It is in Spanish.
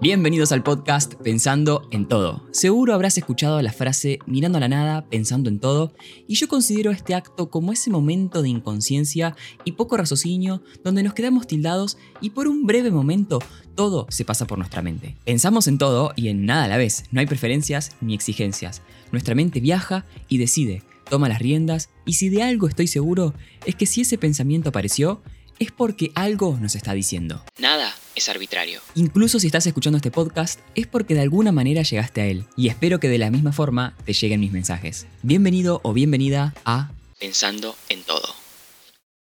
Bienvenidos al podcast Pensando en Todo. Seguro habrás escuchado la frase mirando a la nada, pensando en todo, y yo considero este acto como ese momento de inconsciencia y poco raciocinio donde nos quedamos tildados y por un breve momento todo se pasa por nuestra mente. Pensamos en todo y en nada a la vez, no hay preferencias ni exigencias. Nuestra mente viaja y decide, toma las riendas, y si de algo estoy seguro, es que si ese pensamiento apareció, es porque algo nos está diciendo. Nada es arbitrario. Incluso si estás escuchando este podcast, es porque de alguna manera llegaste a él. Y espero que de la misma forma te lleguen mis mensajes. Bienvenido o bienvenida a Pensando en Todo.